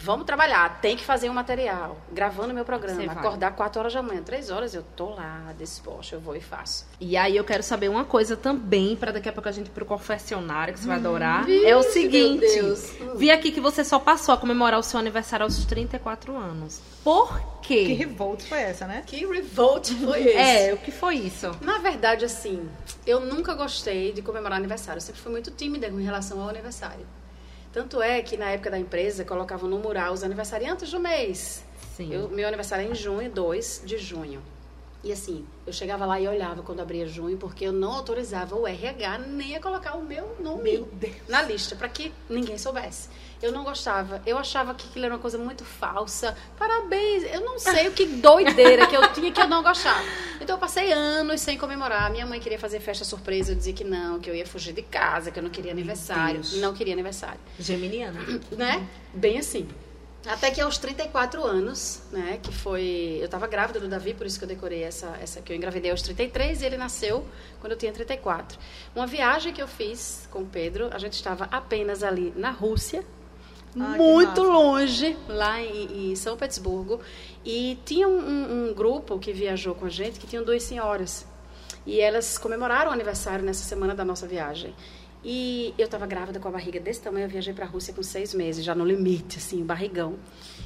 vamos trabalhar, tem que fazer um material, gravando meu programa, acordar 4 horas da manhã, 3 horas, eu tô lá, disposta, eu vou e faço. E aí eu quero saber uma coisa também, pra daqui a pouco a gente ir pro confessionário, que você vai adorar. é o seguinte. meu Deus. Vi aqui que você só passou a comemorar o seu aniversário aos 34 anos. Por Que quê? revolt foi essa, né? Que revolt foi esse? É, o que foi isso? Na verdade, assim, eu nunca gostei de comemorar aniversário. Eu sempre fui muito tímida em relação ao aniversário. Tanto é que na época da empresa colocavam no mural os aniversariantes do mês. Sim. Eu- meu aniversário é em junho, 2 de junho. E assim, eu chegava lá e olhava quando abria junho, porque eu não autorizava o RH nem a colocar o meu nome na lista, para que ninguém soubesse. Eu não gostava, eu achava que aquilo era uma coisa muito falsa. Parabéns, eu não sei o que doideira que eu tinha que eu não gostava. Então eu passei anos sem comemorar. Minha mãe queria fazer festa surpresa, eu dizia que não, que eu ia fugir de casa, que eu não queria aniversário. Deus. Não queria aniversário Geminiana. né? Bem assim. Até que aos 34 anos, né, que foi, eu tava grávida do Davi, por isso que eu decorei essa essa que eu engravidei aos 33 e ele nasceu quando eu tinha 34. Uma viagem que eu fiz com o Pedro, a gente estava apenas ali na Rússia, Ai, que muito longe, lá em, em São Petersburgo, e tinha um, um- um grupo que viajou com a gente que tinham duas senhoras. E elas comemoraram o aniversário nessa semana da nossa viagem. E eu estava grávida com a barriga desse tamanho, eu viajei para a Rússia com seis meses, já no limite, assim, barrigão.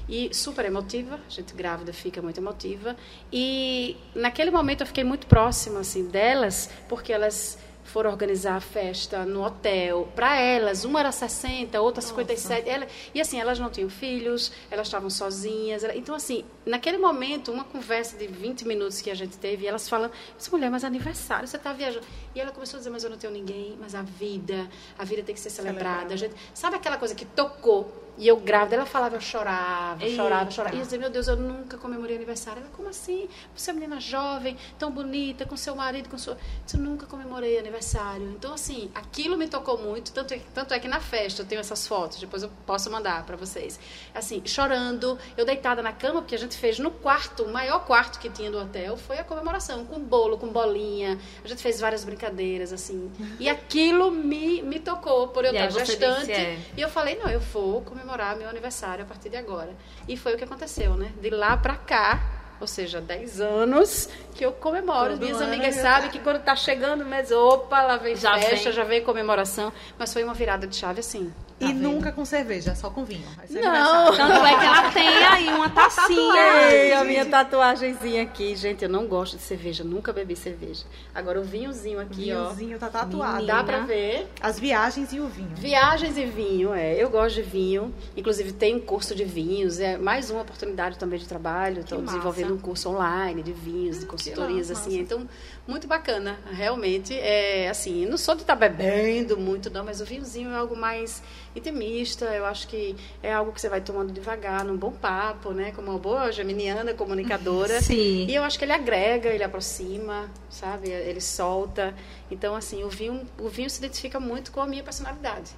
E super emotiva, a gente grávida fica muito emotiva. E naquele momento eu fiquei muito próxima, assim, delas, porque elas foram organizar a festa no hotel. Para elas, uma era 60, outra 57. Ela, e assim, elas não tinham filhos, elas estavam sozinhas. ela- Então, assim, naquele momento, uma conversa de 20 minutos que a gente teve, elas falando, mas mulher, mas aniversário, você está viajando. E ela começou a dizer, mas eu não tenho ninguém, mas a vida, a vida tem que ser celebrada. Gente, sabe aquela coisa que tocou? E eu grávida, ela falava, eu chorava, chorava, Eita. chorava. E eu dizia, meu Deus, eu nunca comemorei aniversário. Ela, como assim? Você é uma menina jovem, tão bonita, com seu marido, com sua... Eu nunca comemorei aniversário. Então, assim, aquilo me tocou muito. Tanto é, tanto é que na festa eu tenho essas fotos, depois eu posso mandar para vocês. Assim, chorando, eu deitada na cama, porque a gente fez no quarto, o maior quarto que tinha do hotel, foi a comemoração, com bolo, com bolinha. A gente fez várias brincadeiras, assim. E aquilo me, me tocou, por eu E estar gestante. disse, é. E eu falei, não, eu vou comemorar meu aniversário a partir de agora. E foi o que aconteceu, né? De lá pra cá, ou seja, 10 anos que eu comemoro. Todo Minhas ano amigas sabem que quando tá chegando o mês, opa, lá vem Já festa, vem. já vem comemoração. Mas foi uma virada de chave, assim. E vendo? nunca com cerveja, só com vinho. Vai ser Não. Tanto é que ela tem aí uma tacinha. Ei, a minha tatuagenzinha aqui. Gente, eu não gosto de cerveja, nunca bebi cerveja. Agora o vinhozinho aqui, Vinhozinho tá tatuado. Menina. ó. Dá pra ver. As viagens e o vinho. Viagens e vinho, é. Eu gosto de vinho. Inclusive, tem um curso de vinhos. É mais uma oportunidade também de trabalho. Estou desenvolvendo um curso online de vinhos, de consultorias, massa. assim. Então, muito bacana. Realmente, é assim, não sou de estar bebendo muito, não, mas o vinhozinho é algo mais intimista. Eu acho que é algo que você vai tomando devagar, num bom papo, né? Como uma boa geminiana, comunicadora. Sim. E eu acho que ele agrega, ele aproxima, sabe? Ele solta. Então, assim, o vinho, o vinho se identifica muito com a minha personalidade.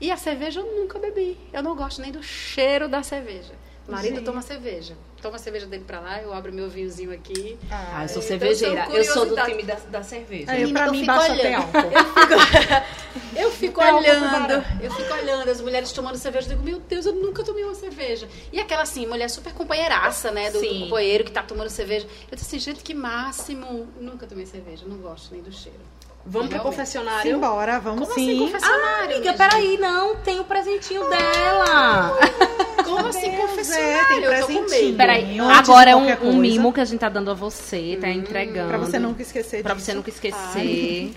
E a cerveja eu nunca bebi. Eu não gosto nem do cheiro da cerveja. O marido Gente. toma cerveja. Toma a cerveja dele pra lá, eu abro meu vinhozinho aqui. Ah, eu sou Então, cervejeira. eu sou do time da, da cerveja. Aí, pra eu mim, fico basta ter olhando. álcool. Eu fico álcool pro olhando, eu fico olhando as mulheres tomando cerveja, eu digo, meu Deus, eu nunca tomei uma cerveja. E aquela assim, mulher super companheiraça, né, do, do companheiro que tá tomando cerveja. Eu disse assim, gente, que máximo. Nunca tomei cerveja, não gosto nem do cheiro. Vamos pro Realmente. confessionário? Simbora, vamos Como assim, sim. confessionário? Amiga, minha peraí, não, tem o presentinho dela. gente? Como assim, confessionário? é, tem presentinho. Peraí, agora é um, um mimo que a gente tá dando a você, tá entregando. Pra você nunca esquecer Pra disso. você nunca esquecer.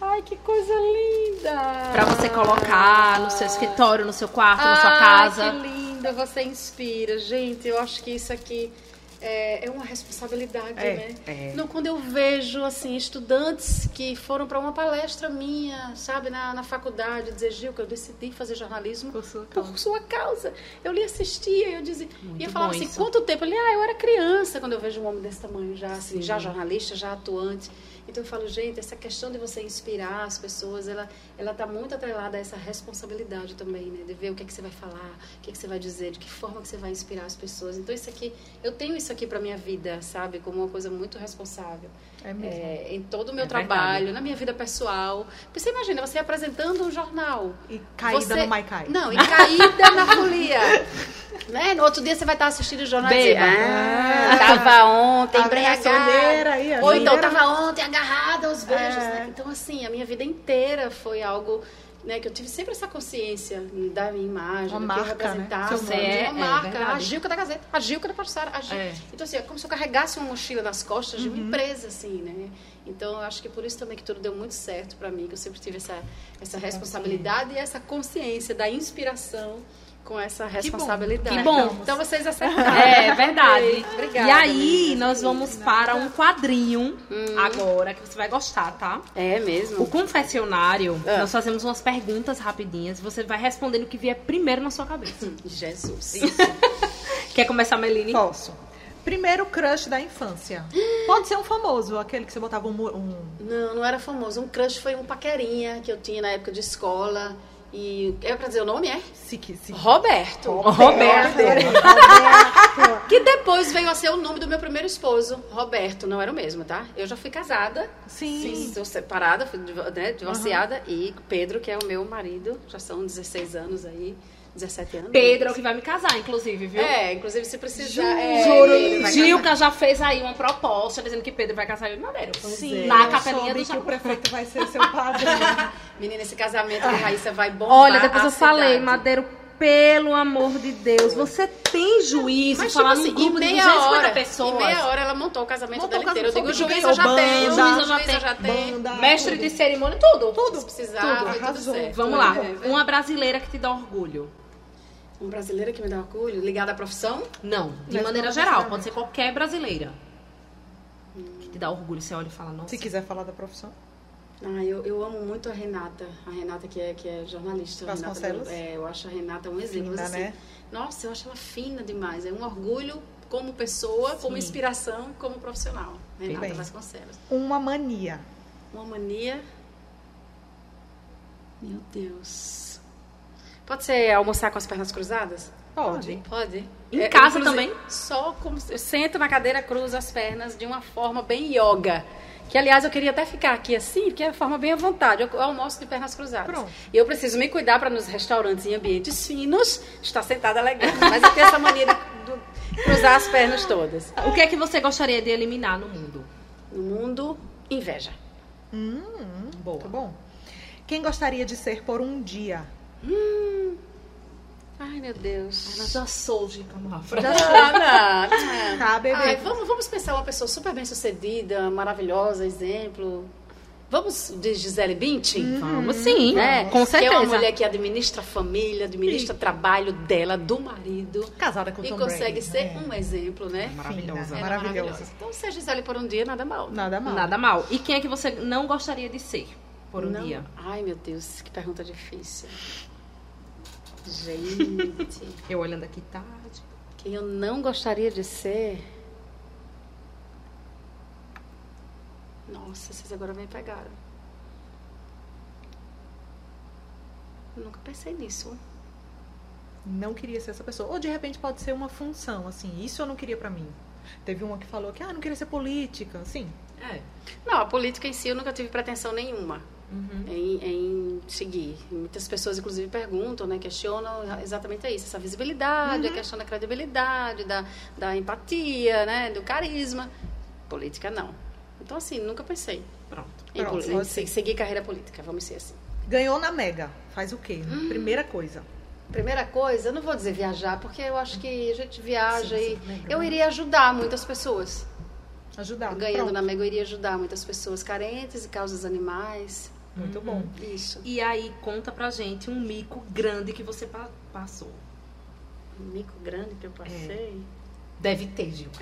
Ai, que coisa linda! Pra você colocar no seu escritório, no seu quarto, na sua Ai, casa. que linda, você inspira. Gente, eu acho que isso aqui é, é uma responsabilidade, É, né? é. Não, quando eu vejo, assim, estudantes que foram para uma palestra minha, sabe, na, na faculdade, dizer, Gil, que eu decidi fazer jornalismo Por sua por sua causa. Eu lhe assistia, eu dizia, Muito e eu falava assim, isso. quanto tempo? Ele, ah, eu era criança quando eu vejo um homem desse tamanho já, assim, já jornalista, já atuante. Então eu falo, gente, essa questão de você inspirar as pessoas, ela ela está muito atrelada a essa responsabilidade também, né? De ver o que é que você vai falar, o que é que você vai dizer, de que forma que você vai inspirar as pessoas. Então isso aqui, eu tenho isso aqui para minha vida, sabe, como uma coisa muito responsável. É mesmo. É, em todo o meu É trabalho, verdade. na minha vida pessoal. Porque você imagina, você apresentando um jornal. E caída Você- no Maikai. Não, e caída na folia. Né? No outro dia você vai estar assistindo o jornal e dizer, Beba. ah, tava ontem embriagada. Ou então tava ontem agarrada aos beijos. É. né? Então, assim, a minha vida inteira foi algo né, que eu tive sempre essa consciência da minha imagem, Uma do marca, que eu representava. né? De nome. uma É, é marca, a verdade. Gilca da Gazeta, a Gilca da Passara, a Gil... É. Então, assim, é como se eu carregasse uma mochila nas costas de Uhum. uma empresa, assim, né? Então, eu acho que por isso também que tudo deu muito certo para mim, que eu sempre tive essa, essa responsabilidade e essa consciência da inspiração com essa responsabilidade. Que bom. Então, vocês acertaram. É verdade. Obrigada. e aí, nós vamos para um quadrinho agora, que você vai gostar, tá? É O mesmo? confessionário, Ah. nós fazemos umas perguntas rapidinhas. Você vai respondendo o que vier primeiro na sua cabeça. Jesus. Quer começar, Meline? Posso. Primeiro crush da infância. Pode ser um famoso, aquele que você botava um... um... Não, não era famoso. Um crush foi um paquerinha que eu tinha na época de escola. E é pra dizer o nome, é? Se, que- se... Roberto. Roberto. Roberto. Que depois veio a ser o nome do meu primeiro esposo, Roberto. Não era o mesmo, tá? Eu já fui casada. Sim. Sou separada, fui né, divorciada. E Pedro, que é o meu marido, já são 16 anos aí. 17 anos. Pedro é o que vai me casar, inclusive, viu? É, inclusive se precisar. Juro. é, Gilca já fez aí uma proposta dizendo que Pedro vai casar eu e Madeira. Sim, Na eu capelinha soube do que o prefeito vai ser seu padrinho. Menina, esse casamento da Raíssa vai bombar. Olha, depois a eu falei, cidade. Madeiro, pelo amor de Deus, você tem juízo Mas, falar tipo assim, grupo de meia 250 hora, pessoas. Em meia hora ela montou o casamento Montou dela inteiro. Eu digo, juiz eu já tenho, juiz eu já tenho. Banda, Mestre tudo. de cerimônia, tudo. Tudo. Se precisar, Tudo, tudo arrasou. certo. Vamos lá. É, é. Uma brasileira que te dá orgulho. Um brasileiro que me dá orgulho, ligado à profissão? Não, de Mas maneira geral. Pode ser qualquer brasileira. Que te dá orgulho. Você olha e fala, nossa. Se quiser falar da profissão. Ah, eu, eu amo muito a Renata. A Renata que é, que é jornalista. Renata, Vasconcelos? é, eu acho a Renata um exemplo. Fina, assim, né? Nossa, eu acho ela fina demais. É um orgulho como pessoa, como inspiração, como profissional. Renata Bem. Vasconcelos. Uma mania. Uma mania. Meu Deus. Pode ser almoçar com as pernas cruzadas? Pode. Pode. Em casa inclusive, também? Só como eu sento na cadeira, cruzo as pernas de uma forma bem yoga. Que, aliás, eu queria até ficar aqui assim, porque é uma forma bem à vontade. Eu, almoço de pernas cruzadas. Pronto. E eu preciso me cuidar para nos restaurantes em ambientes finos estar sentada legal. Mas eu tenho essa mania de, de cruzar as pernas todas. O que é que você gostaria de eliminar no mundo? No mundo, inveja. Hum, Boa. muito bom. Quem gostaria de ser por um dia? Ai, meu Deus. Ela já sou de Camafra. Não, não. Tá, bebê. Ai, vamos, vamos pensar uma pessoa super bem sucedida, maravilhosa, exemplo. Vamos de Gisele Bündchen? Vamos sim, né? com Que é certeza. uma mulher que administra a família, administra o trabalho dela, do marido. Casada com E Tom consegue Brady, ser né? um exemplo, né? Maravilhosa. Ela é maravilhosa. Então, se a Gisele por um dia, nada mal. Nada mal. Nada mal. E quem é que você não gostaria de ser por um Não- dia? Ai, meu Deus, que pergunta difícil. Gente, Eu olhando aqui tarde. quem eu não gostaria de ser. Nossa, vocês agora me pegaram. Eu nunca pensei nisso. não queria ser essa pessoa. Ou de repente pode ser uma função, assim, isso eu não queria pra mim. Teve uma que falou que, ah, não queria ser política, assim. É. Não, a política em si eu nunca tive pretensão nenhuma Uhum. em, em seguir. Muitas pessoas, inclusive, perguntam, né, questionam exatamente isso, essa visibilidade, a questão da credibilidade, da, da empatia, né, do carisma. Política, não. Então, assim, nunca pensei Pronto. em, Pronto, seguir carreira política, vamos ser assim. Ganhou na Mega. Faz o quê? Hum. Primeira coisa. Primeira coisa, eu não vou dizer viajar, porque eu acho que a gente viaja Sim, e sim, eu né? iria ajudar muitas pessoas. Ajudar. Ganhando Pronto. na Mega, eu iria ajudar muitas pessoas carentes e causas animais. Muito bom. Isso. E aí, conta pra gente um mico grande que você pa- passou. Um mico grande que eu passei. Deve ter, Gil.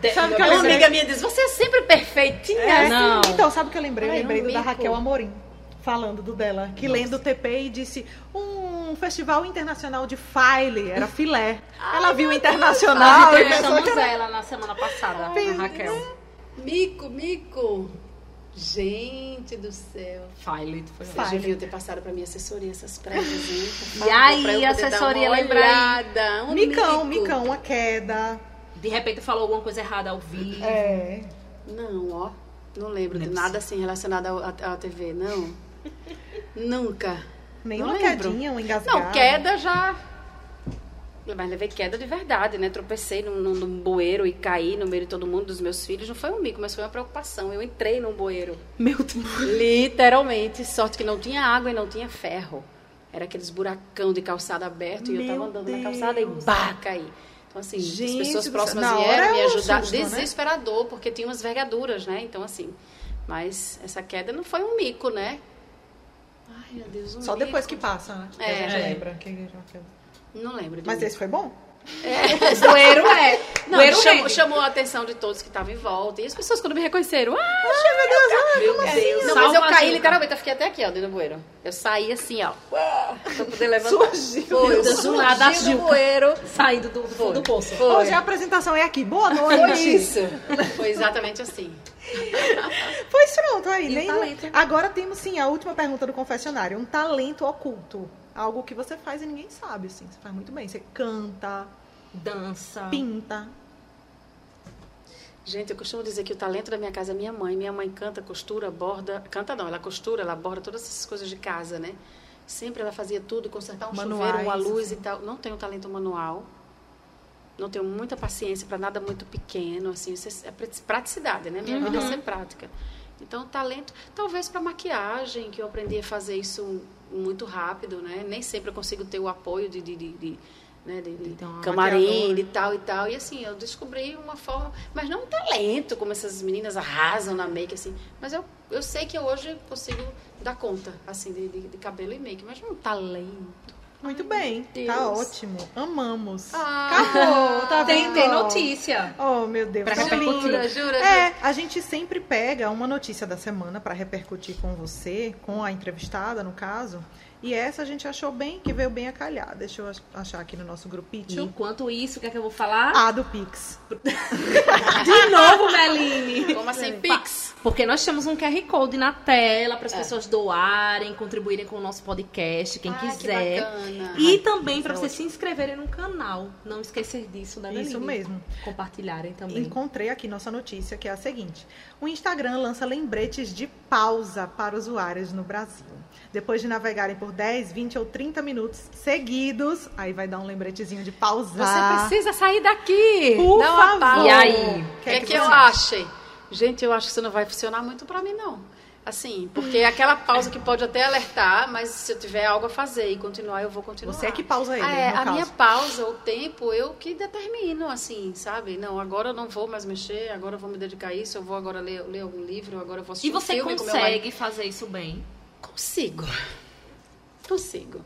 De- Sabe que Uma amiga minha diz, você é sempre perfeitinha. É, Não. Então, sabe o que eu lembrei? Eu Ai, lembrei um do da. Raquel Amorim, falando do dela, que lendo o TP e disse um festival internacional de file, era filé. Ela viu o internacional e pensou que Entrevistamos era... ela na semana passada, Fez- a Raquel. Mico, mico. Gente do céu. File, foi File. Vocês deviam ter passado pra minha assessoria essas prévias, hein? E aí, assessoria, uma lembra aí? olhada. Um Micão, mico. micão, uma queda. De repente falou alguma coisa errada ao vivo. É. Não, ó. Não lembro de é nada assim relacionado à à TV, não. Nunca. Nem Não uma lembro. quedinha, um engasgado. Não, queda já. Mas levei queda de verdade, né? Tropecei num, num, num bueiro e caí no meio de todo mundo, dos meus filhos. Não foi um mico, mas foi uma preocupação. Eu entrei num bueiro. Meu Deus. Literalmente. Sorte que não tinha água e não tinha ferro. Era aqueles buracão de calçada aberto e eu Meu tava andando na Deus. calçada e bah, caí. Então, assim, Gente as pessoas próximas. Na vieram me é ajudar. susto, né? Desesperador, porque tinha umas vergaduras, né? Então, assim. Mas essa queda não foi um mico, né? Ai, meu Deus, um Só depois mico. que passa, né? É. a gente É. lembra. que- Não lembro de Mas mico. esse foi bom? Bueiro é. Não, Bueiro chamou, chamou a atenção de todos que estavam em volta. E as pessoas, quando me reconheceram, ah, Meu Deus. Não, mas eu caí Gil. literalmente, eu fiquei até aqui, ó, dentro do bueiro. Eu saí assim, ó, pra poder levantar. Surgiu. Foi, eu Do nada, a surgi do Gilca. bueiro. Saindo do, do do poço. Foi. Hoje a apresentação é aqui. Boa noite. Foi isso. Foi exatamente assim. Pois pronto, aí. E nem- talento? Agora temos sim a última pergunta do confessionário. Um talento oculto. Algo que você faz e ninguém sabe, assim. Você faz muito bem. Você canta, Dança. pinta. Gente, eu costumo dizer que o talento da minha casa é minha mãe. Minha mãe canta, costura, borda. Canta não, ela costura, ela borda todas essas coisas de casa, né? Sempre ela fazia tudo, consertar um Manuais, chuveiro, uma luz assim. e tal. Não tenho talento manual. Não tenho muita paciência para nada muito pequeno, assim, isso é prati- praticidade, né? Minha vida é ser prática. Então, talento, talvez para maquiagem, que eu aprendi a fazer isso muito rápido, né? Nem sempre eu consigo ter o apoio de, de, de, de, né? de, de Então, uma camarim, de tal e tal. E assim, eu descobri uma forma, mas não um talento, como essas meninas arrasam na make, assim. Mas eu, eu sei que eu hoje consigo dar conta, assim, de, de, de cabelo e make, mas não um talento. Muito bem. Deus. Tá ótimo. Amamos. Ah. Acabou. Tá Tem, vendo? tem notícia. Oh, meu Deus. Pra tão repercutir. Jura, jura, É, a gente sempre pega uma notícia da semana para repercutir com você, com a entrevistada, no caso. E essa a gente achou bem, que veio bem a calhar. Deixa eu ach- achar aqui no nosso grupinho. enquanto isso, o que é que eu vou falar? A do Pix. De novo, Meline. Como assim, Pix? Porque nós temos um QR Code na tela para as pessoas doarem, contribuírem com o nosso podcast, quem Ai, que quiser. bacana. E também para é vocês se inscreverem no canal. Não esquecer disso, né, Meline? Isso mesmo. Compartilharem também. Encontrei aqui nossa notícia, que é a seguinte: o Instagram lança lembretes de pausa para usuários no Brasil. Depois de navegarem por 10, 20 ou 30 minutos seguidos, aí vai dar um lembretezinho de pausar. Você precisa sair daqui. Por Dá favor. E aí? O que é que, você eu acha? acho? Gente, eu acho que isso não vai funcionar muito pra mim, não. Assim, porque é aquela pausa que pode até alertar, mas se eu tiver algo a fazer e continuar, eu vou continuar. Você é que pausa ele, Ah, é, no a caso. minha pausa, o tempo, eu que determino, assim, sabe? Não, agora eu não vou mais mexer, agora eu vou me dedicar a isso, eu vou agora ler, ler algum livro, agora eu vou assistir E você um filme com meu marido. consegue fazer isso bem? Consigo. Consigo.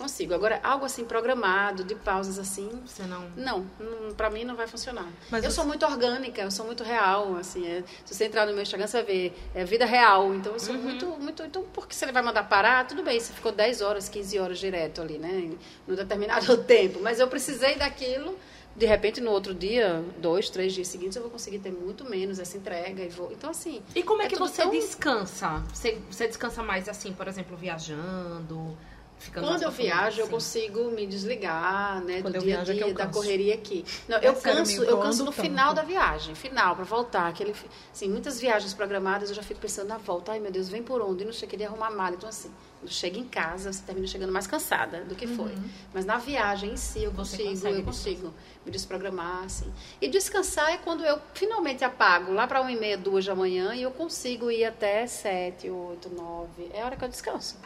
Consigo. Agora, algo assim programado, de pausas assim, Você não. não, não para mim não vai funcionar. Mas eu você- sou muito orgânica, eu sou muito real, assim. é- se você entrar no meu Instagram, você vai ver, é vida real. Então, eu sou Uhum. muito, muito. Então, porque você vai mandar parar, tudo bem, você ficou 10 horas, 15 horas direto ali, né? No determinado tempo. Mas eu precisei daquilo. De repente, no outro dia, dois, três dias seguintes, eu vou conseguir ter muito menos essa entrega e vou. Então, assim. E como é, É que você tão- descansa? Você, você descansa mais assim, por exemplo, viajando, ficando Quando eu viajo, eu sim. consigo me desligar, né, Quando do eu dia a é dia, eu da correria aqui. Não, É eu canso, eu eu canso no final da viagem, final para voltar, aquele, assim, muitas viagens programadas, eu já fico pensando na volta, ai meu Deus, vem por onde? E não sei, queria arrumar mala, então assim, quando chega em casa, você termina chegando mais cansada do que foi. Mas na viagem em si, eu consigo, eu consigo me desprogramar, assim. E descansar é quando eu finalmente apago, lá para uma e meia, duas da manhã, e eu consigo ir até sete, oito, nove. É a hora que eu descanso.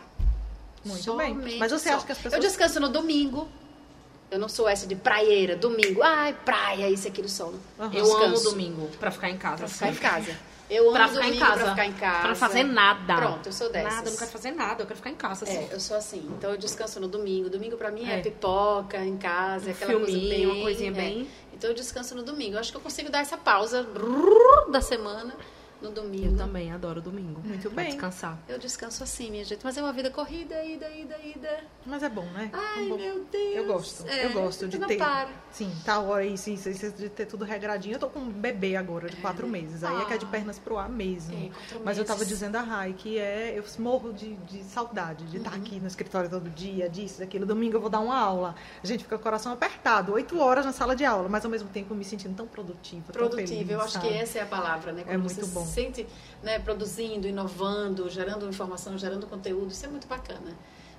Muito bem. Somente Mas você só. acha que as pessoas. Eu descanso no domingo. Eu não sou essa de praieira, domingo. Ai, praia, isso aqui do sol. Aham. Eu amo Descanso. domingo pra ficar em casa. Pra ficar em casa. Eu amo Pra ficar em casa. pra ficar em casa. Pra não fazer nada. Pronto, eu sou dessas. Nada, eu não quero fazer nada, eu quero ficar em casa. Assim. É, eu sou assim. Então eu descanso no domingo. Domingo pra mim é, É. pipoca em casa, Um aquela filminho, coisa bem, uma coisinha é. bem- Então eu descanso no domingo. Eu acho que eu consigo dar essa pausa da semana no domingo. Eu também adoro domingo. Muito pra bem. descansar. Eu descanso assim, minha gente. Mas é uma vida corrida, ida, ida, ida. Mas é bom, né? Ai, É bom. meu Deus. Eu gosto. É, eu gosto de não ter. para. Sim, tá hora isso, isso, isso, de ter tudo regradinho. Eu tô com um bebê agora de quatro meses. Aí é que é de Ah. pernas pro ar mesmo. É, Mas eu tava meses. dizendo a Rai que é. Eu morro de, de saudade de estar Uhum. aqui no escritório todo dia, disso, daquilo. Domingo eu vou dar uma aula. A gente fica com o coração apertado, oito horas na sala de aula, mas ao mesmo tempo me sentindo tão produtiva. tão Produtiva, feliz, eu acho sabe? que essa é a palavra, né? Quando muito você bom. Se sente né, produzindo, inovando, gerando informação, gerando conteúdo, isso é muito bacana.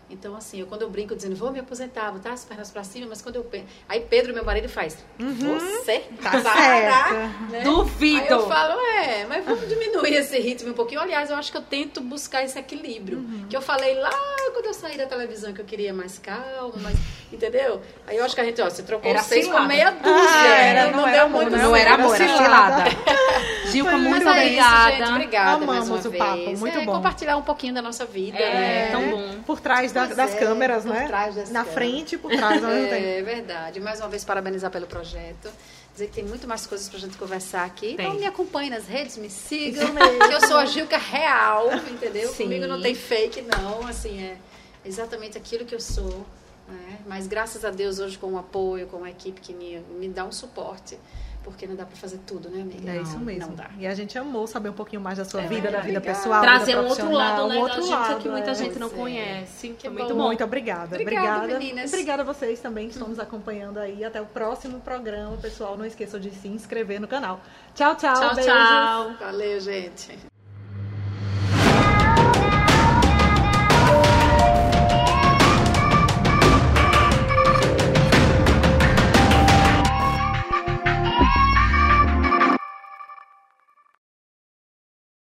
Então, assim, eu, quando eu brinco dizendo, vou me aposentar, botar as pernas pra cima, mas quando eu penso. Aí Pedro, meu marido, faz, você Tá para, né? Duvido. Aí eu falo, é, mas vamos diminuir esse ritmo um pouquinho. Aliás, eu acho que eu tento buscar esse equilíbrio. Uhum. Que eu falei lá quando eu saí da televisão que eu queria mais calma, mais. Entendeu? Aí eu acho que a gente, ó, você trocou Era seis cilada. meia dúzia. Ah, né? era, não, não era deu amor, muito não, Não era amor, era cilada. Gilca, muito é isso, obrigada. gente. Obrigada mais Amamos uma o papo, vez. muito é, bom. compartilhar um pouquinho da nossa vida, É, né? tão bom. Por trás da- das é, câmeras, por né? trás das Na câmeras. frente e por trás tempo. É verdade. Mais uma vez, parabenizar pelo projeto. Dizer que tem muito mais coisas pra gente conversar aqui. Então Tem. me acompanhe nas redes, me sigam. Que eu sou a Gilca real, entendeu? Sim. Comigo não tem fake, não. Assim, é exatamente aquilo que eu sou. né? Mas graças a Deus, hoje, com o apoio, com a equipe que me, me dá um suporte. Porque não dá pra fazer tudo, né, amiga? É isso Não, mesmo. Não dá. E a gente amou saber um pouquinho mais da sua É, vida, da vida pessoal. Trazer um outro lado, né, um outro lado, que muita é. gente não é. conhece. Que Foi muito bom. bom. Muito obrigada. Obrigada, obrigada. meninas. Obrigada a vocês também que estão nos acompanhando aí. Até o próximo programa, pessoal. Não esqueçam de se inscrever no canal. Tchau, tchau. Tchau, beijos. tchau. Valeu, gente.